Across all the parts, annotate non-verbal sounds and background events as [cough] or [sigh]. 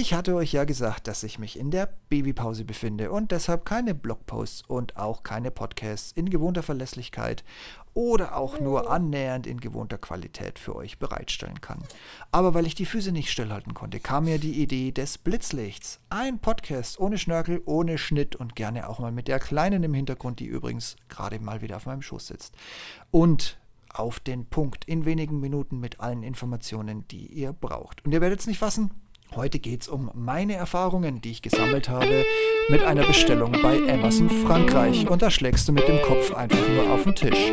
Ich hatte euch ja gesagt, dass ich mich in der Babypause befinde und deshalb keine Blogposts und auch keine Podcasts in gewohnter Verlässlichkeit oder auch nur annähernd in gewohnter Qualität für euch bereitstellen kann. Aber weil ich die Füße nicht stillhalten konnte, kam mir die Idee des Blitzlichts. Ein Podcast ohne Schnörkel, ohne Schnitt und gerne auch mal mit der Kleinen im Hintergrund, die übrigens gerade mal wieder auf meinem Schoß sitzt. Und auf den Punkt in wenigen Minuten mit allen Informationen, die ihr braucht. Und ihr werdet es nicht fassen. Heute geht es um meine Erfahrungen, die ich gesammelt habe mit einer Bestellung bei Amazon Frankreich. Und da schlägst du mit dem Kopf einfach nur auf den Tisch.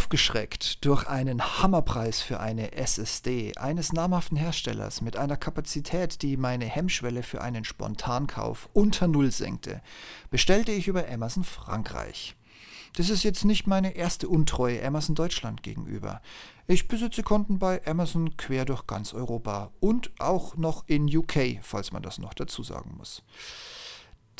Aufgeschreckt durch einen Hammerpreis für eine SSD eines namhaften Herstellers mit einer Kapazität, die meine Hemmschwelle für einen Spontankauf unter Null senkte, bestellte ich über Amazon Frankreich. Das ist jetzt nicht meine erste Untreue Amazon Deutschland gegenüber. Ich besitze Konten bei Amazon quer durch ganz Europa und auch noch in UK, falls man das noch dazu sagen muss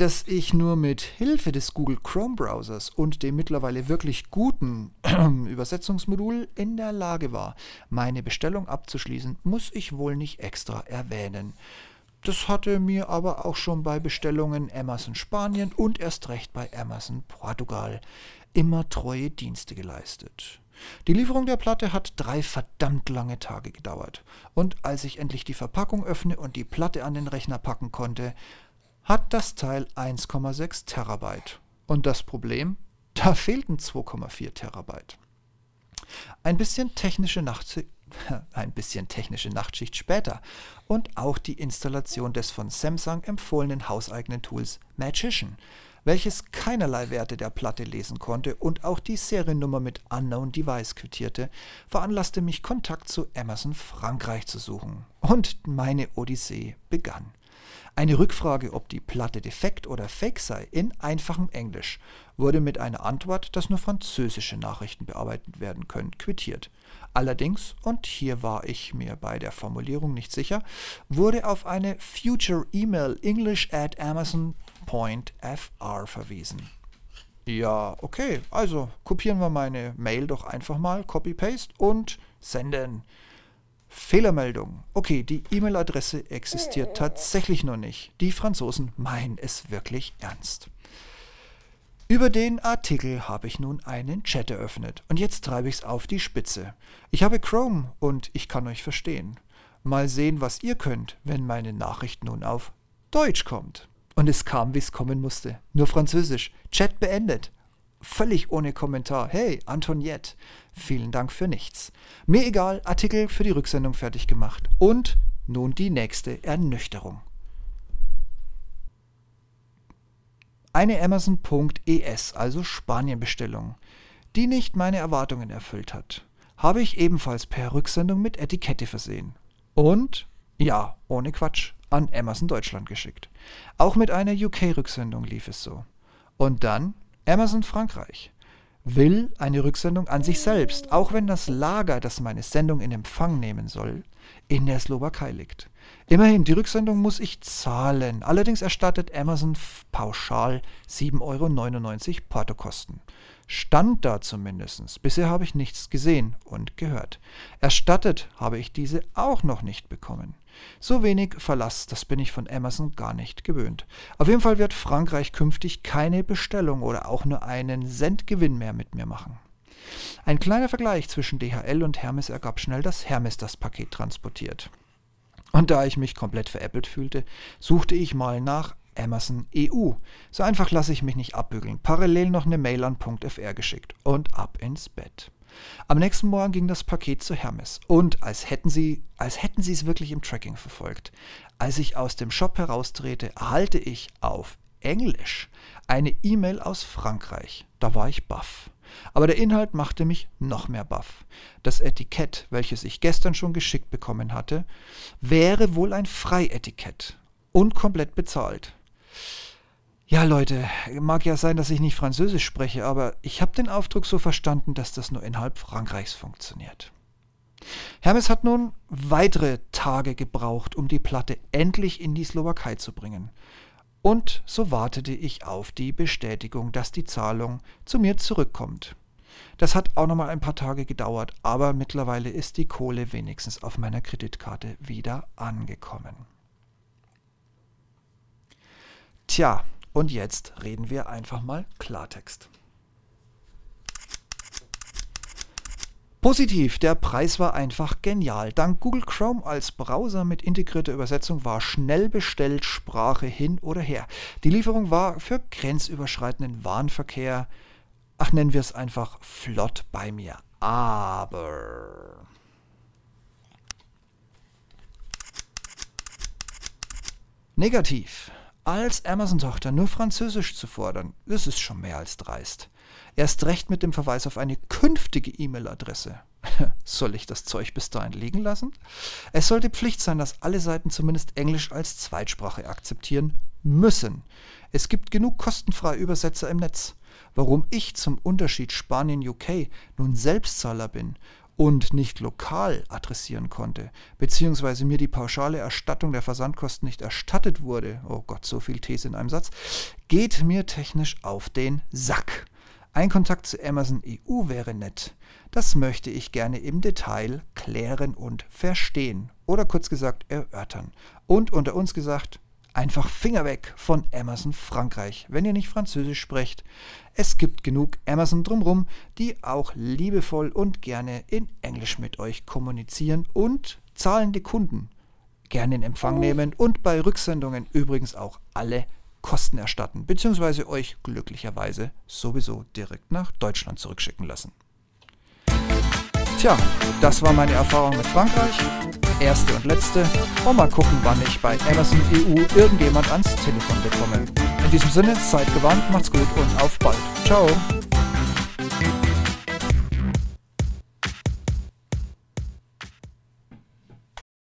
dass ich nur mit Hilfe des Google Chrome Browsers und dem mittlerweile wirklich guten [clears throat] Übersetzungsmodul in der Lage war, meine Bestellung abzuschließen, muss ich wohl nicht extra erwähnen. Das hatte mir aber auch schon bei Bestellungen Amazon Spanien und erst recht bei Amazon Portugal immer treue Dienste geleistet. Die Lieferung der Platte hat drei verdammt lange Tage gedauert. Und als ich endlich die Verpackung öffne und die Platte an den Rechner packen konnte, hat das Teil 1,6 Terabyte. Und das Problem? Da fehlten 2,4 Terabyte. Ein bisschen technische Nachtschicht [laughs] ein bisschen technische Nachtschicht später und auch die Installation des von Samsung empfohlenen hauseigenen Tools Magician, welches keinerlei Werte der Platte lesen konnte und auch die Seriennummer mit Unknown Device quittierte, veranlasste mich Kontakt zu Amazon Frankreich zu suchen. Und meine Odyssee begann. Eine Rückfrage, ob die Platte defekt oder fake sei, in einfachem Englisch, wurde mit einer Antwort, dass nur französische Nachrichten bearbeitet werden können, quittiert. Allerdings, und hier war ich mir bei der Formulierung nicht sicher, wurde auf eine Future Email English at Amazon.fr verwiesen. Ja, okay, also kopieren wir meine Mail doch einfach mal, Copy-Paste und senden. Fehlermeldung. Okay, die E-Mail-Adresse existiert tatsächlich noch nicht. Die Franzosen meinen es wirklich ernst. Über den Artikel habe ich nun einen Chat eröffnet und jetzt treibe ich es auf die Spitze. Ich habe Chrome und ich kann euch verstehen. Mal sehen, was ihr könnt, wenn meine Nachricht nun auf Deutsch kommt. Und es kam, wie es kommen musste. Nur Französisch. Chat beendet völlig ohne Kommentar. Hey, Antoniette, vielen Dank für nichts. Mir egal, Artikel für die Rücksendung fertig gemacht. Und nun die nächste Ernüchterung. Eine Amazon.es, also Spanienbestellung, die nicht meine Erwartungen erfüllt hat, habe ich ebenfalls per Rücksendung mit Etikette versehen. Und, ja, ohne Quatsch, an Amazon Deutschland geschickt. Auch mit einer UK-Rücksendung lief es so. Und dann Amazon Frankreich will eine Rücksendung an sich selbst, auch wenn das Lager, das meine Sendung in Empfang nehmen soll, in der Slowakei liegt. Immerhin, die Rücksendung muss ich zahlen. Allerdings erstattet Amazon pauschal 7,99 Euro Portokosten. Stand da zumindest. Bisher habe ich nichts gesehen und gehört. Erstattet habe ich diese auch noch nicht bekommen. So wenig Verlass, das bin ich von Amazon gar nicht gewöhnt. Auf jeden Fall wird Frankreich künftig keine Bestellung oder auch nur einen Cent Gewinn mehr mit mir machen. Ein kleiner Vergleich zwischen DHL und Hermes ergab schnell, dass Hermes das Paket transportiert. Und da ich mich komplett veräppelt fühlte, suchte ich mal nach Amazon EU. So einfach lasse ich mich nicht abbügeln. Parallel noch eine Mail an .fr geschickt und ab ins Bett. Am nächsten Morgen ging das Paket zu Hermes und als hätten sie, als hätten sie es wirklich im Tracking verfolgt. Als ich aus dem Shop heraustrete, erhalte ich auf Englisch eine E-Mail aus Frankreich. Da war ich baff. Aber der Inhalt machte mich noch mehr baff. Das Etikett, welches ich gestern schon geschickt bekommen hatte, wäre wohl ein Freietikett und komplett bezahlt. Ja, Leute, mag ja sein, dass ich nicht Französisch spreche, aber ich habe den Aufdruck so verstanden, dass das nur innerhalb Frankreichs funktioniert. Hermes hat nun weitere Tage gebraucht, um die Platte endlich in die Slowakei zu bringen. Und so wartete ich auf die Bestätigung, dass die Zahlung zu mir zurückkommt. Das hat auch noch mal ein paar Tage gedauert, aber mittlerweile ist die Kohle wenigstens auf meiner Kreditkarte wieder angekommen. Tja, und jetzt reden wir einfach mal Klartext. Positiv, der Preis war einfach genial. Dank Google Chrome als Browser mit integrierter Übersetzung war schnell bestellt, Sprache hin oder her. Die Lieferung war für grenzüberschreitenden Warenverkehr, ach nennen wir es einfach flott bei mir. Aber negativ. Als Amazon-Tochter nur Französisch zu fordern, ist schon mehr als dreist. Erst recht mit dem Verweis auf eine künftige E-Mail-Adresse. [laughs] Soll ich das Zeug bis dahin liegen lassen? Es sollte Pflicht sein, dass alle Seiten zumindest Englisch als Zweitsprache akzeptieren müssen. Es gibt genug kostenfreie Übersetzer im Netz. Warum ich zum Unterschied Spanien-UK nun Selbstzahler bin und nicht lokal adressieren konnte, beziehungsweise mir die pauschale Erstattung der Versandkosten nicht erstattet wurde, oh Gott, so viel These in einem Satz, geht mir technisch auf den Sack. Ein Kontakt zu Amazon EU wäre nett. Das möchte ich gerne im Detail klären und verstehen. Oder kurz gesagt erörtern. Und unter uns gesagt, einfach Finger weg von Amazon Frankreich, wenn ihr nicht Französisch sprecht. Es gibt genug Amazon drumrum, die auch liebevoll und gerne in Englisch mit euch kommunizieren und zahlende Kunden gerne in Empfang oh. nehmen und bei Rücksendungen übrigens auch alle Kosten erstatten, beziehungsweise euch glücklicherweise sowieso direkt nach Deutschland zurückschicken lassen. Tja, das war meine Erfahrung mit Frankreich. Erste und letzte. Und mal gucken, wann ich bei Amazon EU irgendjemand ans Telefon bekomme. In diesem Sinne, seid gewarnt, macht's gut und auf bald. Ciao.